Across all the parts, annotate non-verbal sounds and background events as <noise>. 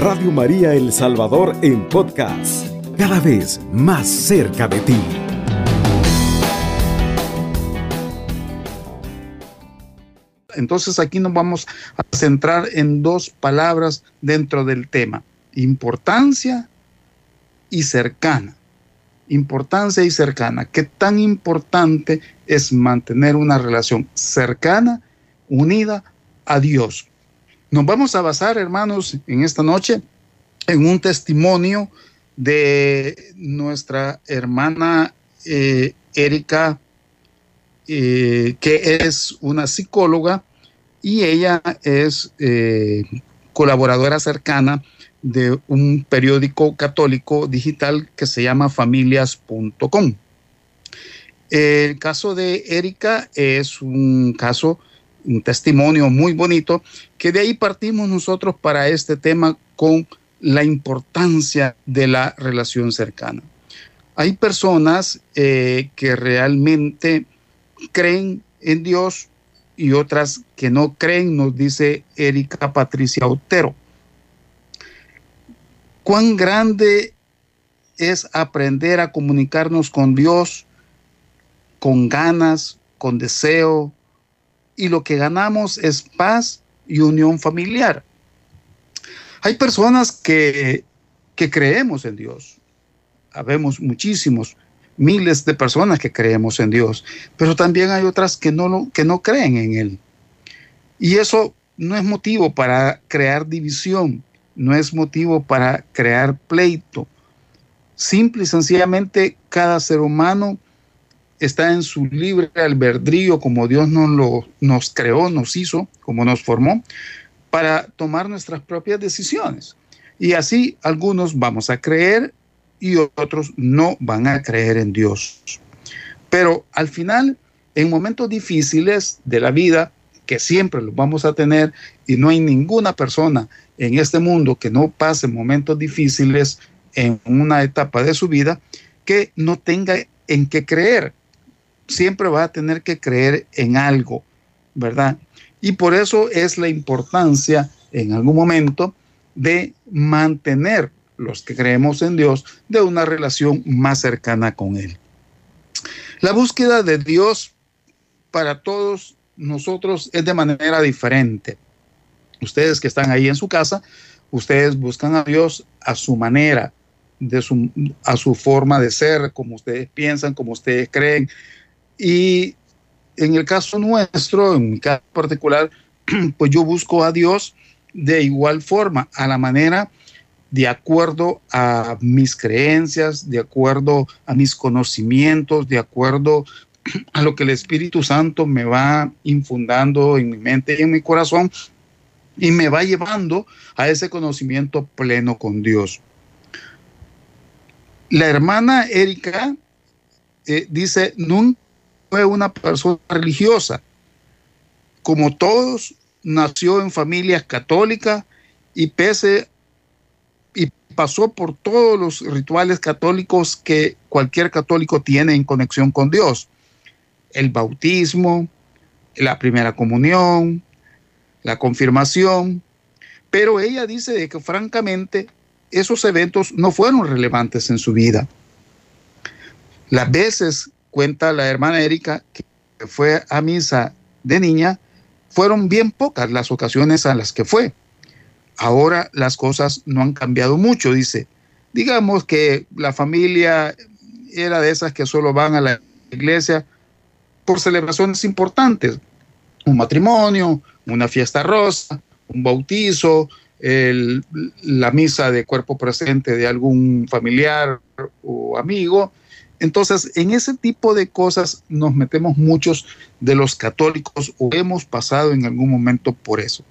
Radio María El Salvador en podcast, cada vez más cerca de ti. Entonces aquí nos vamos a centrar en dos palabras dentro del tema, importancia y cercana. Importancia y cercana. ¿Qué tan importante es mantener una relación cercana, unida a Dios? Nos vamos a basar, hermanos, en esta noche en un testimonio de nuestra hermana eh, Erika, eh, que es una psicóloga y ella es eh, colaboradora cercana de un periódico católico digital que se llama familias.com. El caso de Erika es un caso, un testimonio muy bonito, que de ahí partimos nosotros para este tema con la importancia de la relación cercana. Hay personas eh, que realmente creen en Dios y otras que no creen, nos dice Erika Patricia Otero cuán grande es aprender a comunicarnos con Dios con ganas, con deseo, y lo que ganamos es paz y unión familiar. Hay personas que, que creemos en Dios. Habemos muchísimos, miles de personas que creemos en Dios, pero también hay otras que no, que no creen en Él. Y eso no es motivo para crear división, no es motivo para crear pleito. Simple y sencillamente cada ser humano está en su libre albedrío como Dios nos, lo, nos creó, nos hizo, como nos formó, para tomar nuestras propias decisiones. Y así algunos vamos a creer y otros no van a creer en Dios. Pero al final, en momentos difíciles de la vida, que siempre los vamos a tener y no hay ninguna persona en este mundo que no pase momentos difíciles en una etapa de su vida que no tenga en qué creer. Siempre va a tener que creer en algo, ¿verdad? Y por eso es la importancia en algún momento de mantener los que creemos en Dios de una relación más cercana con Él. La búsqueda de Dios para todos nosotros es de manera diferente. Ustedes que están ahí en su casa, ustedes buscan a Dios a su manera, de su, a su forma de ser, como ustedes piensan, como ustedes creen. Y en el caso nuestro, en mi caso particular, <clears throat> pues yo busco a Dios de igual forma, a la manera de acuerdo a mis creencias, de acuerdo a mis conocimientos, de acuerdo <clears throat> a lo que el Espíritu Santo me va infundando en mi mente y en mi corazón y me va llevando a ese conocimiento pleno con Dios. La hermana Erika eh, dice, nunca fue una persona religiosa. Como todos, nació en familias católicas y pese y pasó por todos los rituales católicos que cualquier católico tiene en conexión con Dios el bautismo, la primera comunión, la confirmación, pero ella dice que francamente esos eventos no fueron relevantes en su vida. Las veces, cuenta la hermana Erika, que fue a misa de niña, fueron bien pocas las ocasiones a las que fue. Ahora las cosas no han cambiado mucho, dice. Digamos que la familia era de esas que solo van a la iglesia por celebraciones importantes, un matrimonio, una fiesta rosa, un bautizo, la misa de cuerpo presente de algún familiar o amigo. Entonces, en ese tipo de cosas nos metemos muchos de los católicos o hemos pasado en algún momento por eso.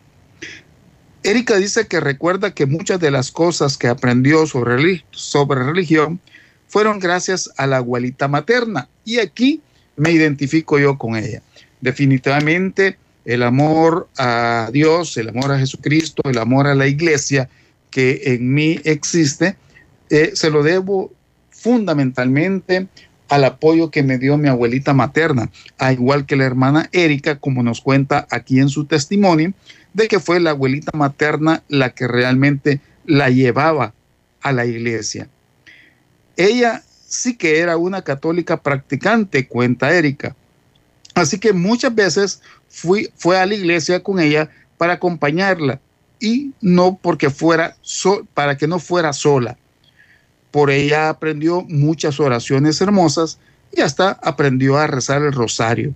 Erika dice que recuerda que muchas de las cosas que aprendió sobre, sobre religión fueron gracias a la abuelita materna. Y aquí me identifico yo con ella. Definitivamente el amor a Dios, el amor a Jesucristo, el amor a la iglesia que en mí existe, eh, se lo debo fundamentalmente al apoyo que me dio mi abuelita materna, a igual que la hermana Erika, como nos cuenta aquí en su testimonio, de que fue la abuelita materna la que realmente la llevaba a la iglesia. Ella sí que era una católica practicante, cuenta Erika. Así que muchas veces fui, fue a la iglesia con ella para acompañarla y no porque fuera para que no fuera sola. Por ella aprendió muchas oraciones hermosas y hasta aprendió a rezar el rosario.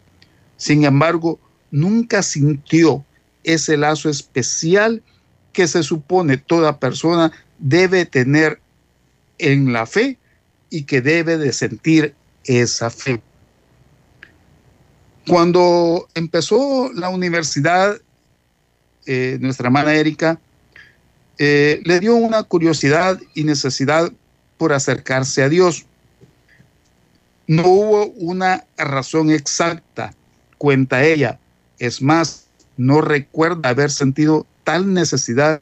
Sin embargo, nunca sintió ese lazo especial que se supone toda persona debe tener en la fe y que debe de sentir esa fe. Cuando empezó la universidad, eh, nuestra hermana Erika eh, le dio una curiosidad y necesidad por acercarse a Dios. No hubo una razón exacta, cuenta ella. Es más, no recuerda haber sentido tal necesidad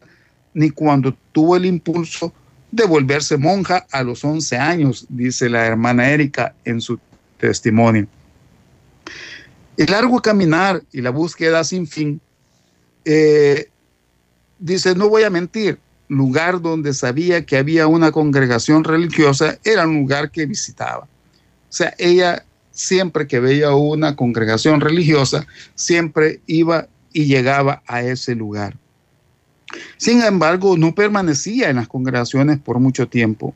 ni cuando tuvo el impulso de volverse monja a los 11 años, dice la hermana Erika en su testimonio. El largo caminar y la búsqueda sin fin, eh, dice, no voy a mentir, lugar donde sabía que había una congregación religiosa era un lugar que visitaba. O sea, ella siempre que veía una congregación religiosa, siempre iba y llegaba a ese lugar. Sin embargo, no permanecía en las congregaciones por mucho tiempo.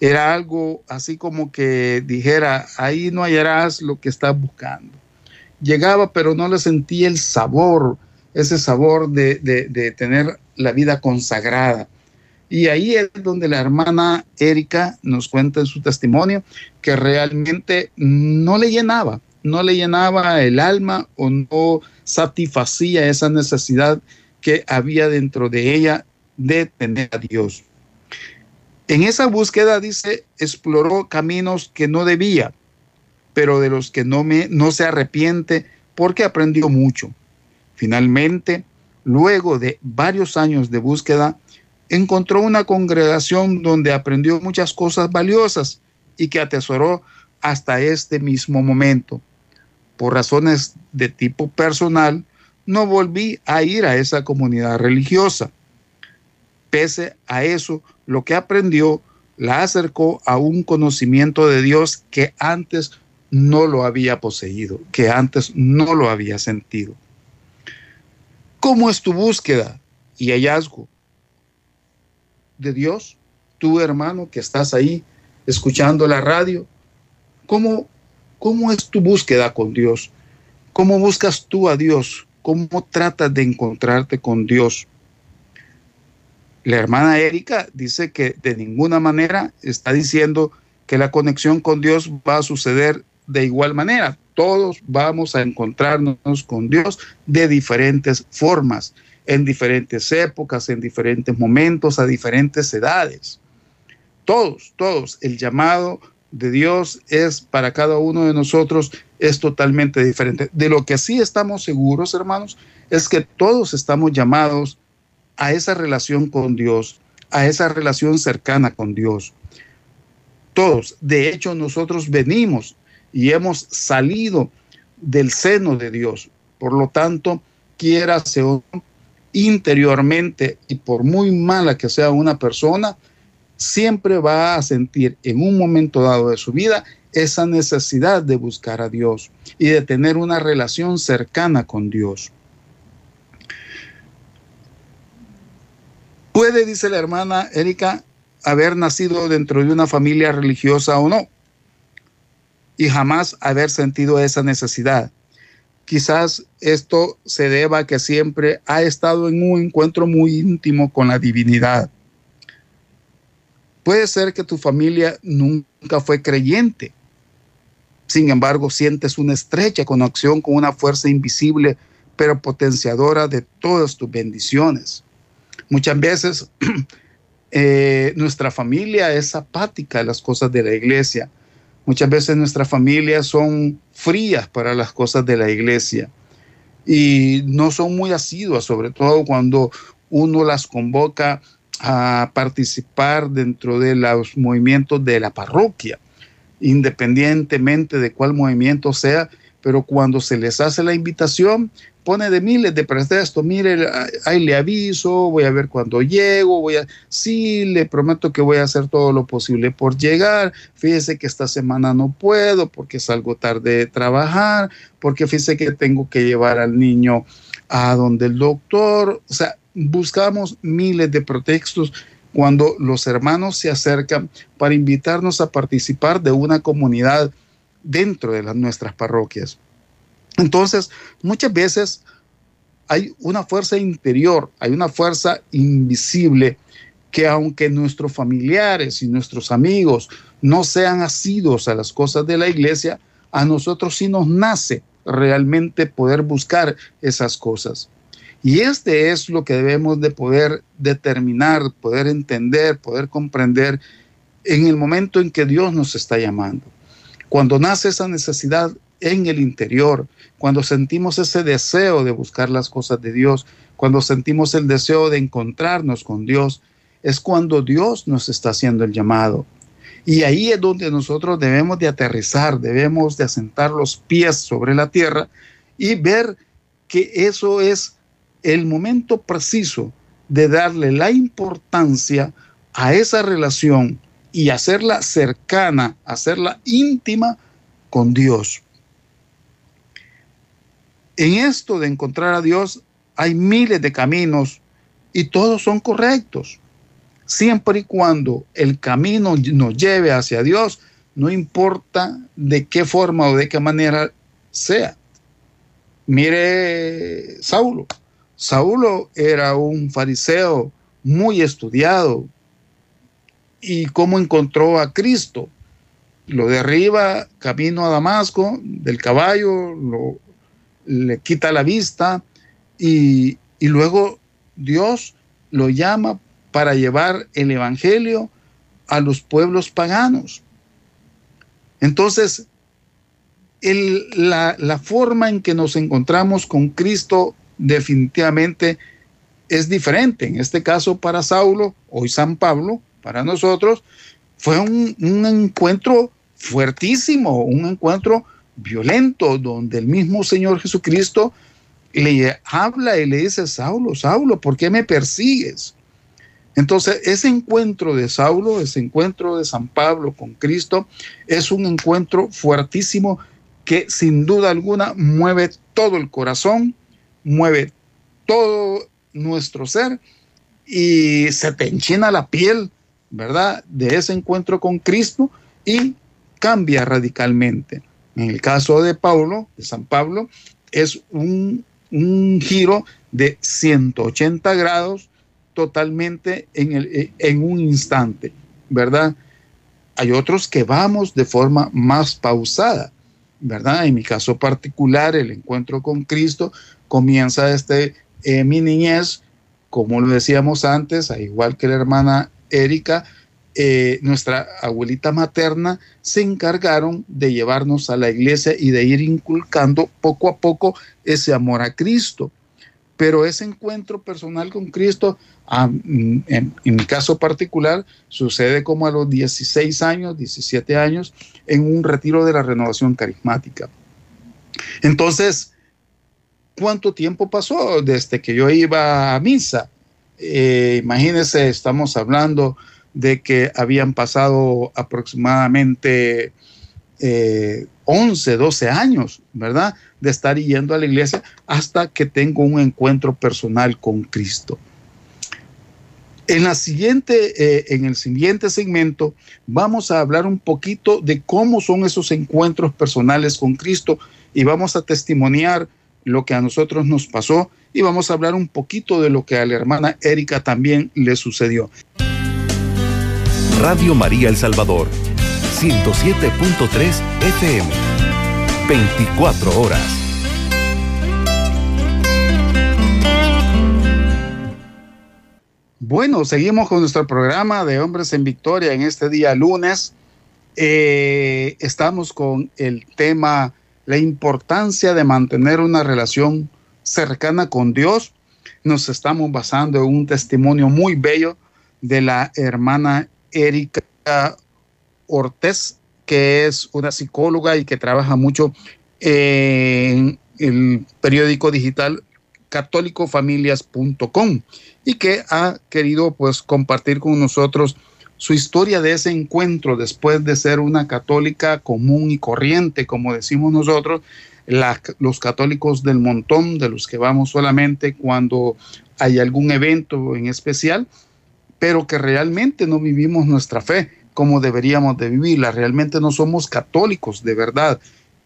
Era algo así como que dijera, ahí no hallarás lo que estás buscando. Llegaba, pero no le sentía el sabor, ese sabor de, de tener la vida consagrada. Y ahí es donde la hermana Erika nos cuenta en su testimonio que realmente no le llenaba, no le llenaba el alma o no satisfacía esa necesidad que había dentro de ella de tener a Dios. En esa búsqueda, dice, exploró caminos que no debía, pero de los que no, me, no se arrepiente porque aprendió mucho. Finalmente, luego de varios años de búsqueda, encontró una congregación donde aprendió muchas cosas valiosas y que atesoró hasta este mismo momento. Por razones de tipo personal, no volví a ir a esa comunidad religiosa. Pese a eso, lo que aprendió la acercó a un conocimiento de Dios que antes no lo había poseído, que antes no lo había sentido. ¿Cómo es tu búsqueda y hallazgo de Dios? Tu hermano que estás ahí escuchando la radio, ¿cómo, cómo es tu búsqueda con Dios? ¿Cómo buscas tú a Dios? ¿Cómo tratas de encontrarte con Dios? La hermana Erika dice que de ninguna manera está diciendo que la conexión con Dios va a suceder de igual manera. Todos vamos a encontrarnos con Dios de diferentes formas, en diferentes épocas, en diferentes momentos, a diferentes edades. Todos, todos. El llamado de Dios es para cada uno de nosotros es totalmente diferente. De lo que sí estamos seguros, hermanos, es que todos estamos llamados a esa relación con Dios, a esa relación cercana con Dios. Todos, de hecho, nosotros venimos y hemos salido del seno de Dios. Por lo tanto, quiera sea interiormente y por muy mala que sea una persona, siempre va a sentir en un momento dado de su vida esa necesidad de buscar a Dios y de tener una relación cercana con Dios. Puede, dice la hermana Erika, haber nacido dentro de una familia religiosa o no, y jamás haber sentido esa necesidad. Quizás esto se deba a que siempre ha estado en un encuentro muy íntimo con la divinidad Puede ser que tu familia nunca fue creyente. Sin embargo, sientes una estrecha conexión con una fuerza invisible, pero potenciadora de todas tus bendiciones. Muchas veces <clears throat> eh, nuestra familia es apática a las cosas de la iglesia. Muchas veces nuestras familias son frías para las cosas de la iglesia y no son muy asiduas, sobre todo cuando uno las convoca a participar dentro de los movimientos de la parroquia, independientemente de cuál movimiento sea, pero cuando se les hace la invitación, pone de miles de pretextos, mire, ahí le aviso, voy a ver cuando llego, voy a, sí, le prometo que voy a hacer todo lo posible por llegar, fíjese que esta semana no puedo porque salgo tarde de trabajar, porque fíjese que tengo que llevar al niño a donde el doctor, o sea, buscamos miles de pretextos cuando los hermanos se acercan para invitarnos a participar de una comunidad dentro de las, nuestras parroquias. Entonces, muchas veces hay una fuerza interior, hay una fuerza invisible que aunque nuestros familiares y nuestros amigos no sean asidos a las cosas de la iglesia, a nosotros sí nos nace realmente poder buscar esas cosas. Y este es lo que debemos de poder determinar, poder entender, poder comprender en el momento en que Dios nos está llamando. Cuando nace esa necesidad en el interior, cuando sentimos ese deseo de buscar las cosas de Dios, cuando sentimos el deseo de encontrarnos con Dios, es cuando Dios nos está haciendo el llamado. Y ahí es donde nosotros debemos de aterrizar, debemos de asentar los pies sobre la tierra y ver que eso es el momento preciso de darle la importancia a esa relación y hacerla cercana, hacerla íntima con Dios. En esto de encontrar a Dios hay miles de caminos y todos son correctos. Siempre y cuando el camino nos lleve hacia Dios, no importa de qué forma o de qué manera sea. Mire Saulo. Saulo era un fariseo muy estudiado. ¿Y cómo encontró a Cristo? Lo derriba camino a Damasco del caballo, lo, le quita la vista y, y luego Dios lo llama para llevar el Evangelio a los pueblos paganos. Entonces, el, la, la, forma en que nos encontramos con Cristo definitivamente es diferente. En este caso, para Saulo, hoy San Pablo, para nosotros, fue un, un encuentro fuertísimo, un encuentro violento, donde el mismo Señor Jesucristo le habla y le dice, Saulo, Saulo, ¿por qué me persigues? Entonces, ese encuentro de Saulo, ese encuentro de San Pablo con Cristo, es un encuentro fuertísimo que sin duda alguna mueve todo el corazón, mueve todo nuestro ser y se te enchina la piel, ¿verdad? De ese encuentro con Cristo y cambia radicalmente. En el caso de Pablo, de San Pablo, es un, un giro de 180 grados totalmente en, el, en un instante, ¿verdad? Hay otros que vamos de forma más pausada, ¿verdad? En mi caso particular, el encuentro con Cristo comienza desde eh, mi niñez, como lo decíamos antes, igual que la hermana Erika, eh, nuestra abuelita materna se encargaron de llevarnos a la iglesia y de ir inculcando poco a poco ese amor a Cristo. Pero ese encuentro personal con Cristo, en, en, mi caso particular, sucede como a los 16 años, 17 años, en un retiro de la renovación carismática. Entonces, ¿cuánto tiempo pasó desde que yo iba a misa? Eh, imagínense, estamos hablando de que habían pasado aproximadamente eh, 11, 12 años, ¿verdad? De estar yendo a la iglesia hasta que tengo un encuentro personal con Cristo. En, la siguiente, eh, en el siguiente segmento vamos a hablar un poquito de cómo son esos encuentros personales con Cristo y vamos a testimoniar lo que a nosotros nos pasó y vamos a hablar un poquito de lo que a la hermana Erika también le sucedió. Radio María El Salvador, 107.3 FM, 24 horas. Bueno, seguimos con nuestro programa de Hombres en Victoria en este día lunes. Eh, estamos con el tema la importancia de mantener una relación cercana con Dios. Nos estamos basando en un testimonio muy bello de la hermana Erika Ortiz, que es una psicóloga y que trabaja mucho en el periódico digital católicofamilias.com y que ha querido pues compartir con nosotros su historia de ese encuentro después de ser una católica común y corriente, como decimos nosotros, los católicos del montón, de los que vamos solamente cuando hay algún evento en especial, pero que realmente no vivimos nuestra fe como deberíamos de vivirla. Realmente no somos católicos de verdad.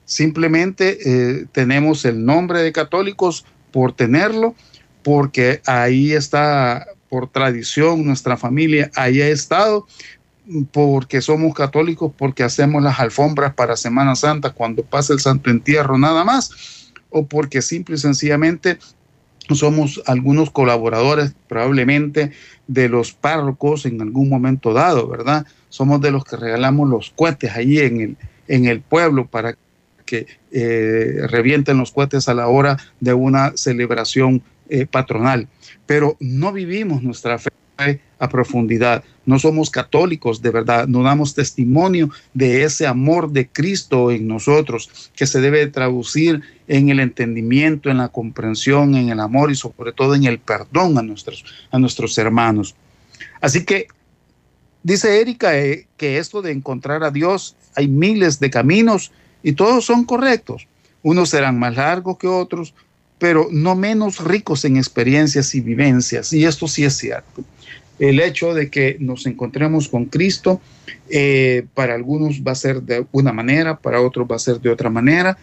Simplemente eh, tenemos el nombre de católicos por tenerlo, porque ahí está por tradición nuestra familia, ahí ha estado, porque somos católicos, porque hacemos las alfombras para Semana Santa cuando pasa el Santo Entierro nada más, o porque simple y sencillamente somos algunos colaboradores probablemente de los párrocos en algún momento dado, ¿verdad? Somos de los que regalamos los cohetes ahí en el, en el pueblo para que eh, revienten los cohetes a la hora de una celebración eh, patronal. Pero no vivimos nuestra fe a profundidad. No somos católicos de verdad, no damos testimonio de ese amor de Cristo en nosotros, que se debe traducir en el entendimiento, en la comprensión, en el amor y sobre todo en el perdón a nuestros, a nuestros hermanos. Así que dice Erika eh, que esto de encontrar a Dios, hay miles de caminos y todos son correctos. Unos serán más largos que otros, pero no menos ricos en experiencias y vivencias. Y esto sí es cierto el hecho de que nos encontremos con Cristo, eh, para algunos va a ser de una manera, para otros va a ser de otra manera,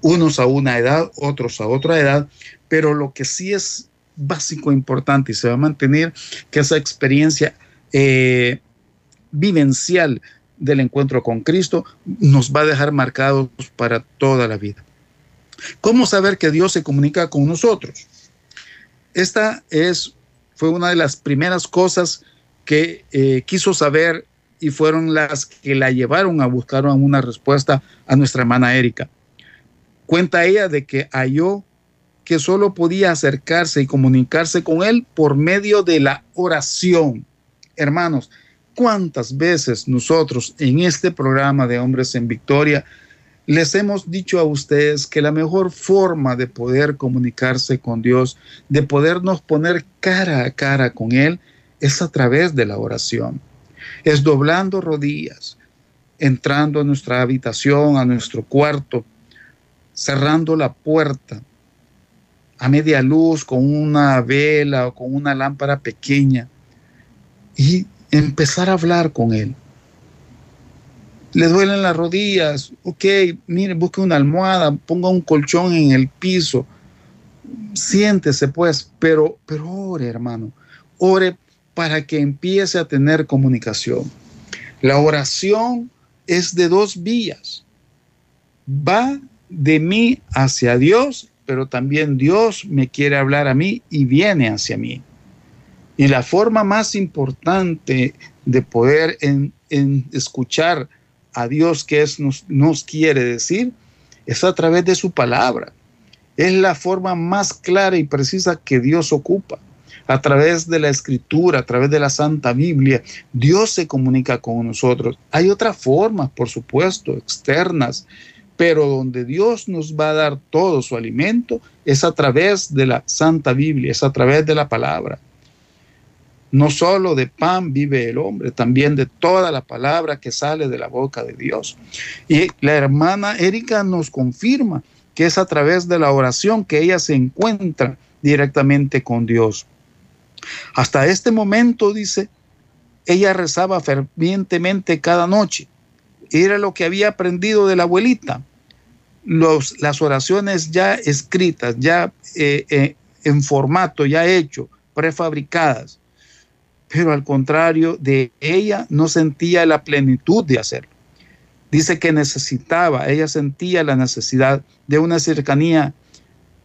unos a una edad, otros a otra edad, pero lo que sí es básico, e importante y se va a mantener, que esa experiencia eh, vivencial del encuentro con Cristo nos va a dejar marcados para toda la vida. ¿Cómo saber que Dios se comunica con nosotros? Esta es fue una de las primeras cosas que eh, quiso saber y fueron las que la llevaron a buscar una respuesta a nuestra hermana Erika. Cuenta ella de que halló que solo podía acercarse y comunicarse con él por medio de la oración. Hermanos, ¿cuántas veces nosotros en este programa de Hombres en Victoria les hemos dicho a ustedes que la mejor forma de poder comunicarse con Dios, de podernos poner cara a cara con Él, es a través de la oración. Es doblando rodillas, entrando a nuestra habitación, a nuestro cuarto, cerrando la puerta a media luz con una vela o con una lámpara pequeña y empezar a hablar con Él le duelen las rodillas, ok, mire, busque una almohada, ponga un colchón en el piso, siéntese pues, pero, pero ore hermano, ore para que empiece a tener comunicación. La oración es de dos vías, va de mí hacia Dios, pero también Dios me quiere hablar a mí y viene hacia mí. Y la forma más importante de poder en, en escuchar a Dios que es, nos, nos quiere decir es a través de su palabra. Es la forma más clara y precisa que Dios ocupa. A través de la escritura, a través de la Santa Biblia, Dios se comunica con nosotros. Hay otras formas, por supuesto, externas, pero donde Dios nos va a dar todo su alimento es a través de la Santa Biblia, es a través de la palabra. No solo de pan vive el hombre, también de toda la palabra que sale de la boca de Dios. Y la hermana Erika nos confirma que es a través de la oración que ella se encuentra directamente con Dios. Hasta este momento, dice, ella rezaba fervientemente cada noche. Era lo que había aprendido de la abuelita. Las oraciones ya escritas, ya eh, eh, en formato, ya hecho, prefabricadas pero al contrario de ella no sentía la plenitud de hacerlo. Dice que necesitaba, ella sentía la necesidad de una cercanía,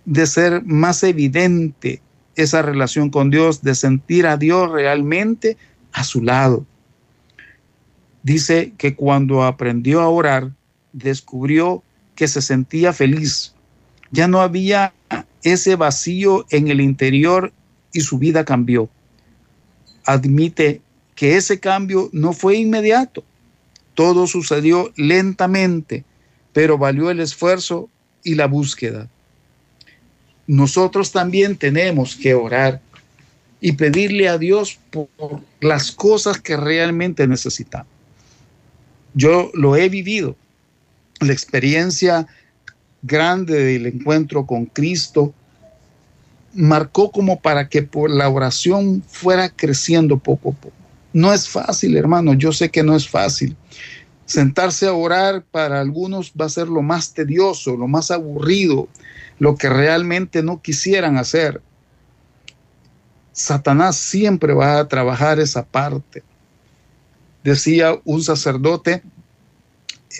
de ser más evidente esa relación con Dios, de sentir a Dios realmente a su lado. Dice que cuando aprendió a orar, descubrió que se sentía feliz. Ya no había ese vacío en el interior y su vida cambió admite que ese cambio no fue inmediato. Todo sucedió lentamente, pero valió el esfuerzo y la búsqueda. Nosotros también tenemos que orar y pedirle a Dios por las cosas que realmente necesitamos. Yo lo he vivido, la experiencia grande del encuentro con Cristo marcó como para que por la oración fuera creciendo poco a poco. No es fácil, hermano, yo sé que no es fácil. Sentarse a orar para algunos va a ser lo más tedioso, lo más aburrido, lo que realmente no quisieran hacer. Satanás siempre va a trabajar esa parte. Decía un sacerdote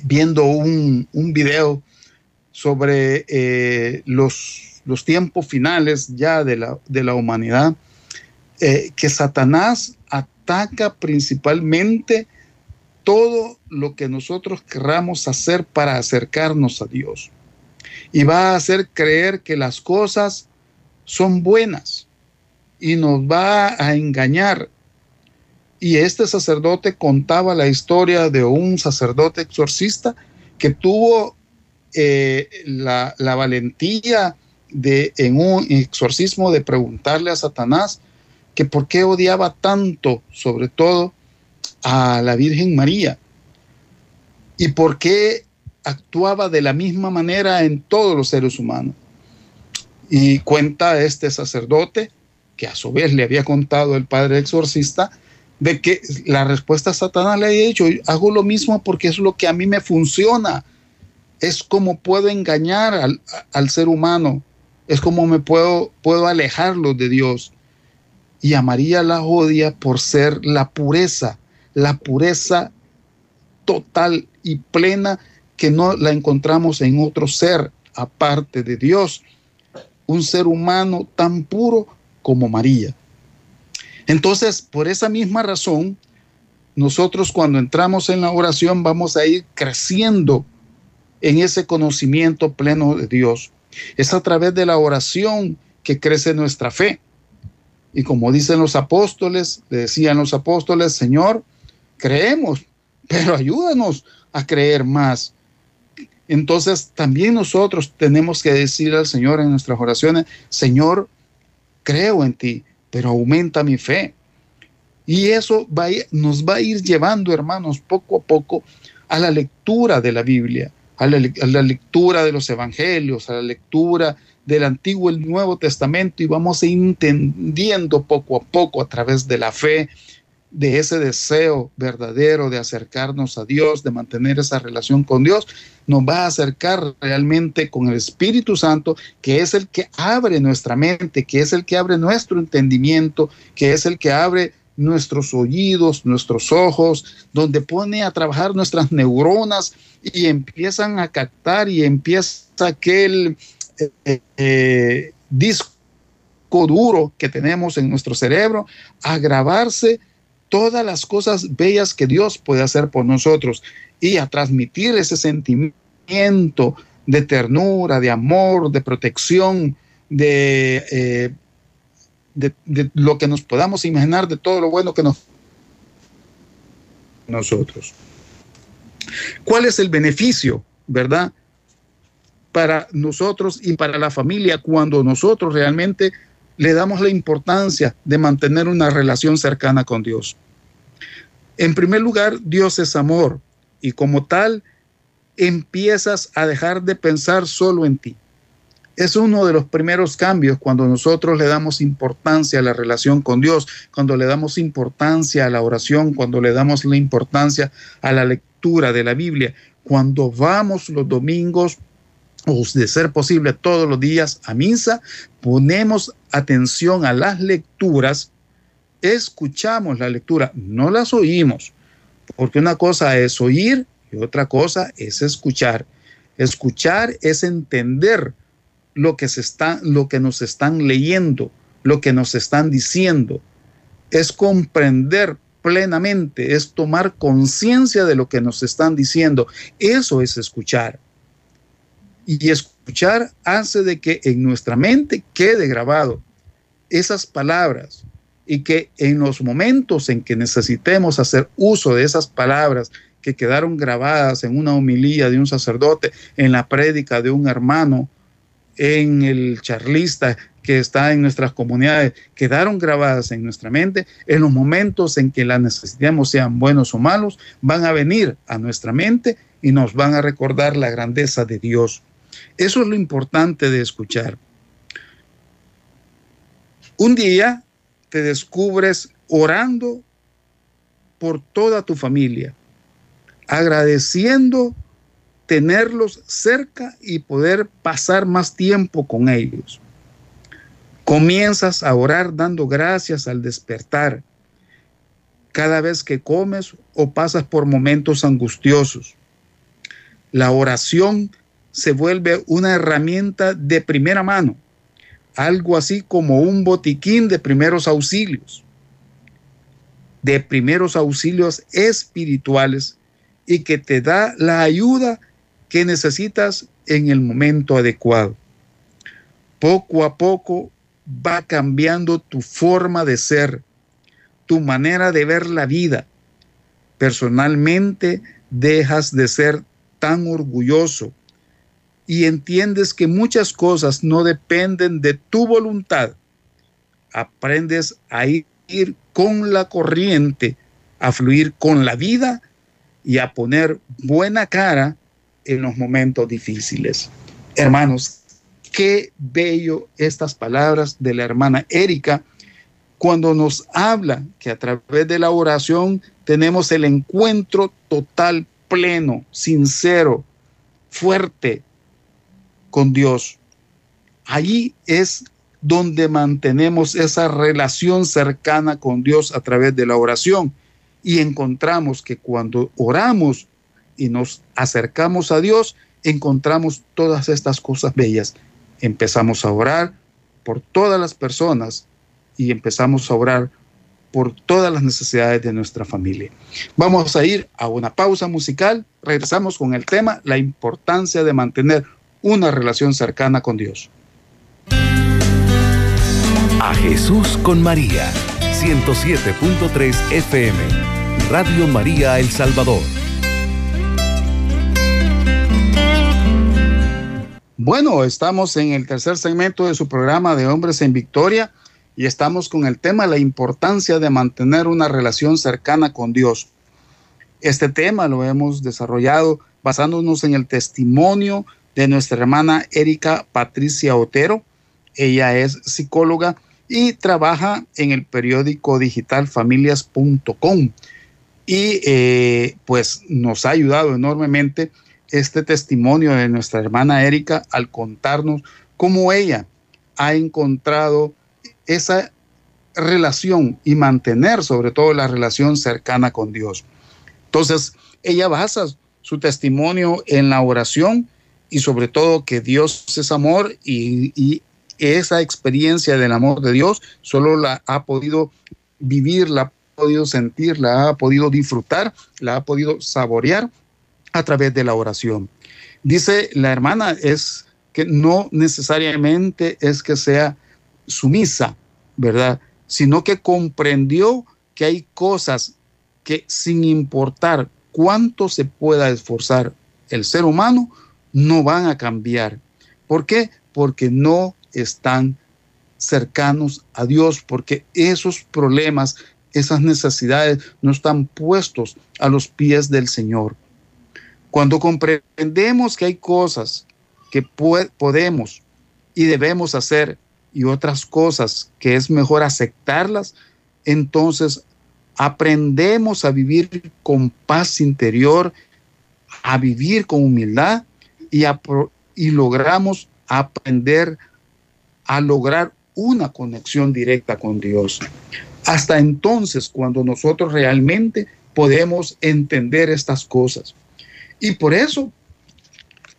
viendo un, video sobre eh, los, los, tiempos finales ya de la, de la humanidad, eh, que Satanás ataca principalmente todo lo que nosotros querramos hacer para acercarnos a Dios. Y va a hacer creer que las cosas son buenas y nos va a engañar. Y este sacerdote contaba la historia de un sacerdote exorcista que tuvo eh, la, la, valentía de en un exorcismo de preguntarle a Satanás que por qué odiaba tanto, sobre todo, a la Virgen María y por qué actuaba de la misma manera en todos los seres humanos. Y cuenta este sacerdote que a su vez le había contado el padre exorcista, de que la respuesta a Satanás le había dicho, hago lo mismo porque es lo que a mí me funciona, es como puedo engañar al, al ser humano, es como me puedo, puedo de Dios. Y a María la odia por ser la pureza, la pureza total y plena que no la encontramos en otro ser aparte de Dios. Un ser humano tan puro como María. Entonces, por esa misma razón, nosotros cuando entramos en la oración vamos a ir creciendo en ese conocimiento pleno de Dios. Es a través de la oración que crece nuestra fe. Y como dicen los apóstoles, decían los apóstoles, Señor, creemos, pero ayúdanos a creer más. Entonces también nosotros tenemos que decir al Señor en nuestras oraciones, Señor, creo en ti, pero aumenta mi fe. Y eso nos va a ir llevando, hermanos, poco a poco a la lectura de la Biblia, a la, lectura de los evangelios, a la lectura del Antiguo y el Nuevo Testamento y vamos entendiendo poco a poco a través de la fe, de ese deseo verdadero de acercarnos a Dios, de mantener esa relación con Dios, nos va a acercar realmente con el Espíritu Santo, que es el que abre nuestra mente, que es el que abre nuestro entendimiento, que es el que abre nuestros oídos, nuestros ojos, donde pone a trabajar nuestras neuronas y empiezan a captar y empieza aquel eh, eh, disco duro que tenemos en nuestro cerebro a grabarse todas las cosas bellas que Dios puede hacer por nosotros y a transmitir ese sentimiento de ternura, de amor, de protección, de, eh, de, lo que nos podamos imaginar, de todo lo bueno que nos nosotros. ¿Cuál es el beneficio, verdad? Para nosotros y para la familia cuando nosotros realmente le damos la importancia de mantener una relación cercana con Dios. En primer lugar, Dios es amor y como tal empiezas a dejar de pensar solo en ti. Es uno de los primeros cambios cuando nosotros le damos importancia a la relación con Dios, cuando le damos importancia a la oración, cuando le damos la importancia a la lectura de la Biblia, cuando vamos los domingos o de ser posible todos los días a misa, ponemos atención a las lecturas, escuchamos la lectura, no las oímos, porque una cosa es oír y otra cosa es escuchar. Escuchar es entender lo que, se está, lo que nos están leyendo, lo que nos están diciendo. Es comprender plenamente, es tomar conciencia de lo que nos están diciendo. Eso es escuchar. Y escuchar hace de que en nuestra mente quede grabado esas palabras y que en los momentos en que necesitemos hacer uso de esas palabras que quedaron grabadas en una homilía de un sacerdote, en la prédica de un hermano, en el charlista que está en nuestras comunidades, quedaron grabadas en nuestra mente, en los momentos en que las necesitemos, sean buenos o malos, van a venir a nuestra mente y nos van a recordar la grandeza de Dios. Eso es lo importante de escuchar. Un día te descubres orando por toda tu familia, agradeciendo tenerlos cerca y poder pasar más tiempo con ellos. Comienzas a orar dando gracias al despertar, cada vez que comes o pasas por momentos angustiosos. La oración se vuelve una herramienta de primera mano, algo así como un botiquín de primeros auxilios, de primeros auxilios espirituales y que te da la ayuda que necesitas en el momento adecuado. Poco a poco va cambiando tu forma de ser, tu manera de ver la vida. Personalmente dejas de ser tan orgulloso y entiendes que muchas cosas no dependen de tu voluntad. Aprendes a ir con la corriente, a fluir con la vida y a poner buena cara en los momentos difíciles. Hermanos, qué bello estas palabras de la hermana Erika cuando nos habla que a través de la oración tenemos el encuentro total, pleno, sincero, fuerte con Dios. Allí es donde mantenemos esa relación cercana con Dios a través de la oración. Y encontramos que cuando oramos y nos acercamos a Dios, encontramos todas estas cosas bellas. Empezamos a orar por todas las personas y empezamos a orar por todas las necesidades de nuestra familia. Vamos a ir a una pausa musical. Regresamos con el tema, la importancia de mantener una relación cercana con Dios. A Jesús con María, 107.3 FM, Radio María El Salvador. Bueno, estamos en el tercer segmento de su programa de Hombres en Victoria y estamos con el tema la importancia de mantener una relación cercana con Dios. Este tema lo hemos desarrollado basándonos en el testimonio de nuestra hermana Erika Patricia Otero. Ella es psicóloga y trabaja en el periódico digital familias.com y eh, pues nos ha ayudado enormemente este testimonio de nuestra hermana Erika al contarnos cómo ella ha encontrado esa relación y mantener sobre todo la relación cercana con Dios. Entonces, ella basa su testimonio en la oración y sobre todo que Dios es amor y, y esa experiencia del amor de Dios solo la ha podido vivir, la ha podido sentir, la ha podido disfrutar, la ha podido saborear a través de la oración. Dice la hermana es que no necesariamente es que sea sumisa, ¿verdad? Sino que comprendió que hay cosas que sin importar cuánto se pueda esforzar el ser humano, no van a cambiar. ¿Por qué? Porque no están cercanos a Dios, porque esos problemas, esas necesidades no están puestos a los pies del Señor. Cuando comprendemos que hay cosas que podemos y debemos hacer y otras cosas que es mejor aceptarlas, entonces aprendemos a vivir con paz interior, a vivir con humildad y, logramos aprender a lograr una conexión directa con Dios. Hasta entonces, cuando nosotros realmente podemos entender estas cosas. Y por eso,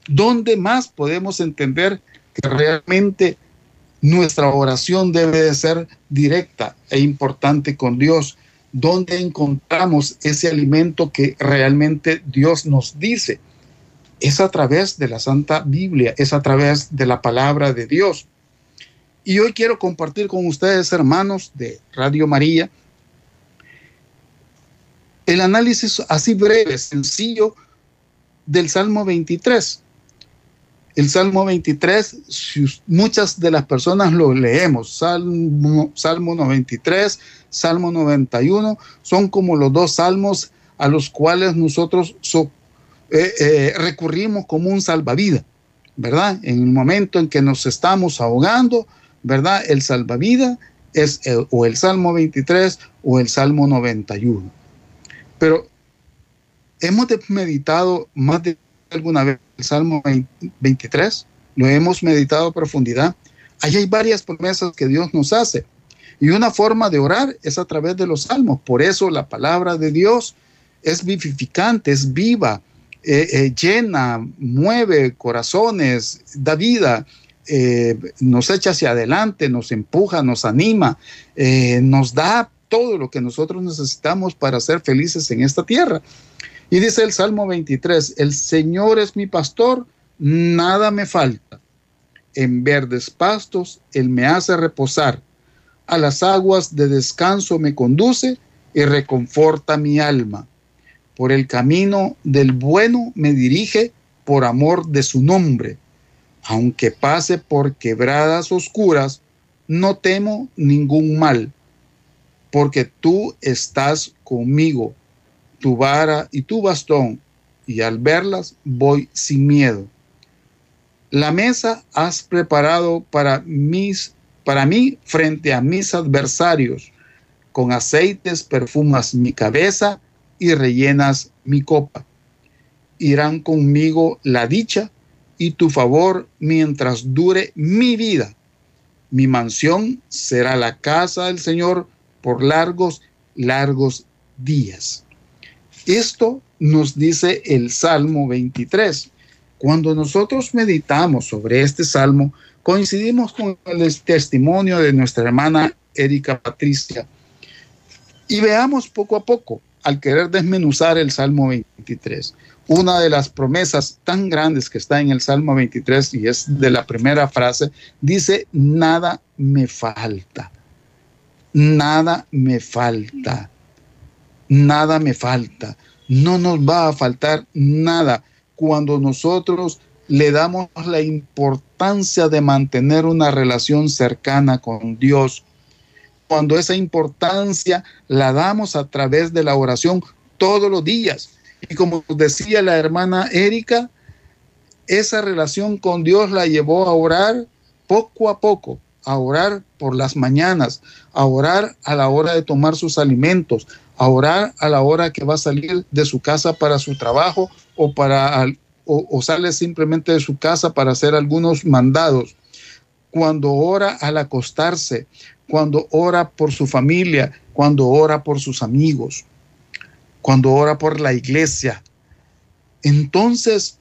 ¿dónde más podemos entender que realmente nuestra oración debe de ser directa e importante con Dios? ¿Dónde encontramos ese alimento que realmente Dios nos dice? Es a través de la Santa Biblia, es a través de la palabra de Dios. Y hoy quiero compartir con ustedes, hermanos de Radio María, el análisis así breve, sencillo del Salmo 23. El Salmo 23, muchas de las personas lo leemos, Salmo, Salmo 93, Salmo 91, son como los dos salmos a los cuales nosotros eh, eh, recurrimos como un salvavidas, ¿verdad? En el momento en que nos estamos ahogando, ¿verdad? El salvavidas es o el Salmo 23 o el Salmo 91. Pero hemos meditado más de alguna vez el Salmo 23, lo hemos meditado a profundidad. Ahí hay varias promesas que Dios nos hace. Y una forma de orar es a través de los salmos. Por eso la palabra de Dios es vivificante, es viva, eh, eh, llena, mueve corazones, da vida, eh, nos echa hacia adelante, nos empuja, nos anima, nos da todo lo que nosotros necesitamos para ser felices en esta tierra. Y dice el Salmo 23, el Señor es mi pastor, nada me falta. En verdes pastos Él me hace reposar. A las aguas de descanso me conduce y reconforta mi alma. Por el camino del bueno me dirige por amor de su nombre. Aunque pase por quebradas oscuras, no temo ningún mal, porque tú estás conmigo tu vara y tu bastón, y al verlas voy sin miedo. La mesa has preparado para mis para mí frente a mis adversarios. Con aceites perfumas mi cabeza y rellenas mi copa. Irán conmigo la dicha y tu favor mientras dure mi vida. Mi mansión será la casa del Señor por largos, largos días. Esto nos dice el Salmo 23. Cuando nosotros meditamos sobre este salmo, coincidimos con el testimonio de nuestra hermana Erika Patricia. Y veamos poco a poco, al querer desmenuzar el Salmo 23, una de las promesas tan grandes que está en el Salmo 23 y es de la primera frase, dice, nada me falta, nada me falta nada me falta. No nos va a faltar nada cuando nosotros le damos la importancia de mantener una relación cercana con Dios. Cuando esa importancia la damos a través de la oración todos los días. Y como decía la hermana Erika, esa relación con Dios la llevó a orar poco a poco, a orar por las mañanas, a orar a la hora de tomar sus alimentos, a orar a la hora que va a salir de su casa para su trabajo o, para, o, sale simplemente de su casa para hacer algunos mandados. Cuando ora al acostarse, cuando ora por su familia, cuando ora por sus amigos, cuando ora por la iglesia. Entonces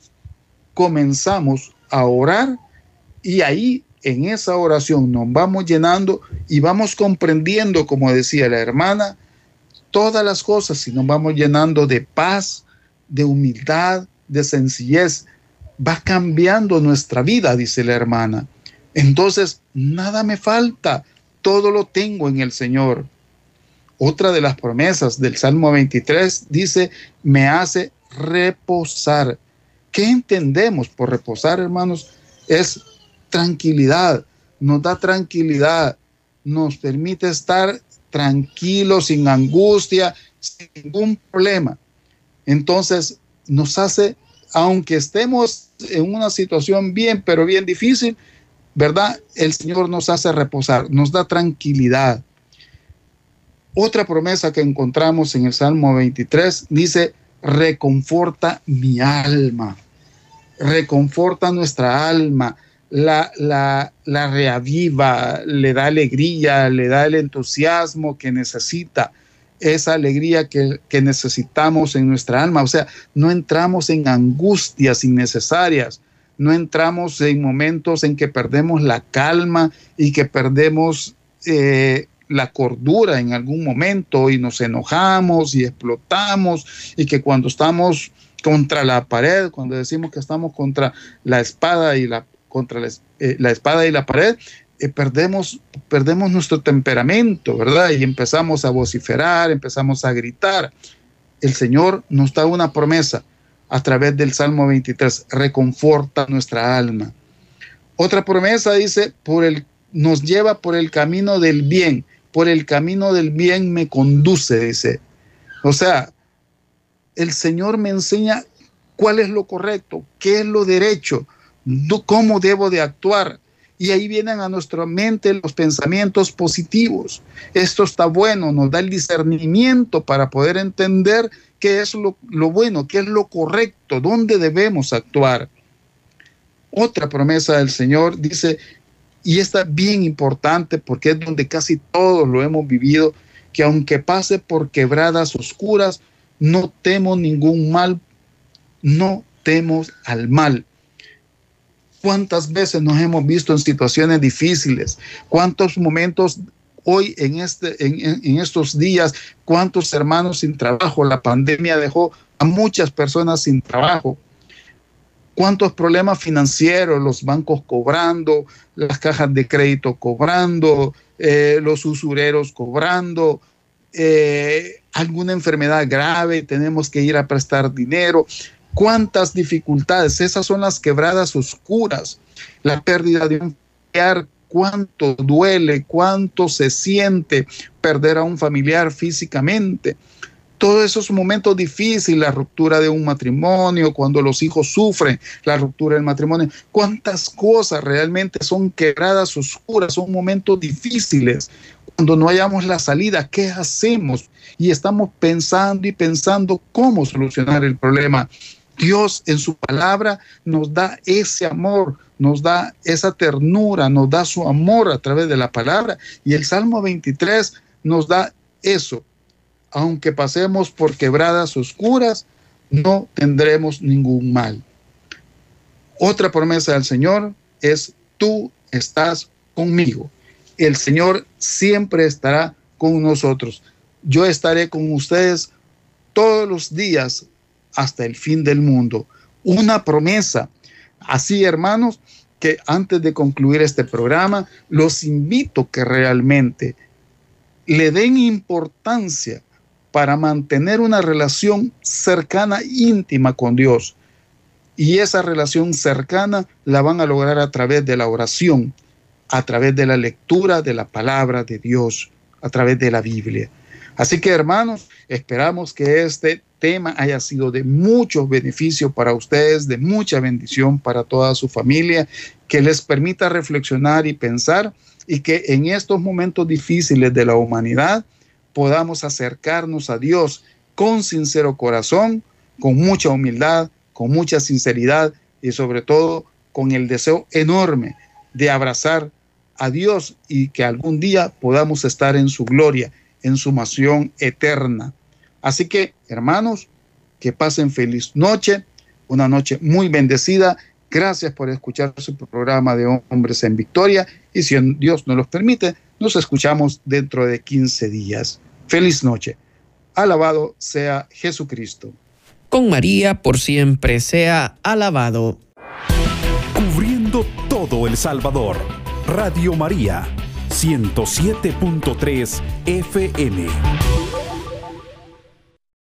comenzamos a orar y ahí en esa oración nos vamos llenando y vamos comprendiendo, como decía la hermana, todas las cosas y nos vamos llenando de paz, de humildad, de sencillez. Va cambiando nuestra vida, dice la hermana. Entonces, nada me falta, todo lo tengo en el Señor. Otra de las promesas del Salmo 23 dice, me hace reposar. ¿Qué entendemos por reposar, hermanos? Es tranquilidad, nos da tranquilidad, nos permite estar tranquilo, sin angustia, sin ningún problema. Entonces nos hace, aunque estemos en una situación bien, pero bien difícil, ¿verdad? El Señor nos hace reposar, nos da tranquilidad. Otra promesa que encontramos en el Salmo 23 dice, reconforta mi alma, reconforta nuestra alma, la, la, reaviva, le da alegría, le da el entusiasmo que necesita, esa alegría que, que, necesitamos en nuestra alma. O sea, no entramos en angustias innecesarias, no entramos en momentos en que perdemos la calma y que perdemos eh, la cordura en algún momento y nos enojamos y explotamos y que cuando estamos contra la pared, cuando decimos que estamos contra la espada y la contra eh, la, espada y la pared, eh, perdemos, perdemos nuestro temperamento, ¿verdad? Y empezamos a vociferar, empezamos a gritar. el Señor nos da una promesa a través del Salmo 23, reconforta nuestra alma. Otra promesa dice, por el, nos lleva por el camino del bien, por el camino del bien me conduce, dice. O sea, el Señor me enseña cuál es lo correcto, qué es lo derecho, cómo debo de actuar. Y ahí vienen a nuestra mente los pensamientos positivos. Esto está bueno, nos da el discernimiento para poder entender qué es lo, bueno, qué es lo correcto, dónde debemos actuar. Otra promesa del Señor dice, y esta bien importante porque es donde casi todos lo hemos vivido, que aunque pase por quebradas oscuras, no temo ningún mal, no temos al mal. ¿Cuántas veces nos hemos visto en situaciones difíciles? ¿Cuántos momentos hoy en, este, en, estos días, cuántos hermanos sin trabajo? La pandemia dejó a muchas personas sin trabajo. ¿Cuántos problemas financieros? Los bancos cobrando, las cajas de crédito cobrando, eh, los usureros cobrando, eh, alguna enfermedad grave, tenemos que ir a prestar dinero cuántas dificultades, esas son las quebradas oscuras, la pérdida de un familiar, cuánto duele, cuánto se siente perder a un familiar físicamente. Todos esos momentos difíciles, la ruptura de un matrimonio, cuando los hijos sufren la ruptura del matrimonio, cuántas cosas realmente son quebradas oscuras, son momentos difíciles. Cuando no hayamos la salida, ¿qué hacemos? Y estamos pensando y pensando cómo solucionar el problema. Dios en su palabra nos da ese amor, nos da esa ternura, nos da su amor a través de la palabra. Y el Salmo 23 nos da eso. Aunque pasemos por quebradas oscuras, no tendremos ningún mal. Otra promesa del Señor es, tú estás conmigo. El Señor siempre estará con nosotros. Yo estaré con ustedes todos los días hasta el fin del mundo. Una promesa. Así, hermanos, que antes de concluir este programa, los invito que realmente le den importancia para mantener una relación cercana, íntima con Dios. Y esa relación cercana la van a lograr a través de la oración, a través de la lectura de la palabra de Dios, a través de la Biblia. Así que hermanos, esperamos que este tema haya sido de mucho beneficio para ustedes, de mucha bendición para toda su familia, que les permita reflexionar y pensar y que en estos momentos difíciles de la humanidad podamos acercarnos a Dios con sincero corazón, con mucha humildad, con mucha sinceridad y sobre todo con el deseo enorme de abrazar a Dios y que algún día podamos estar en su gloria en su masión eterna. Así que, hermanos, que pasen feliz noche, una noche muy bendecida. Gracias por escuchar su programa de Hombres en Victoria y si Dios nos lo permite, nos escuchamos dentro de 15 días. Feliz noche. Alabado sea Jesucristo. Con María por siempre sea alabado. Cubriendo todo El Salvador. Radio María 107.3 FM.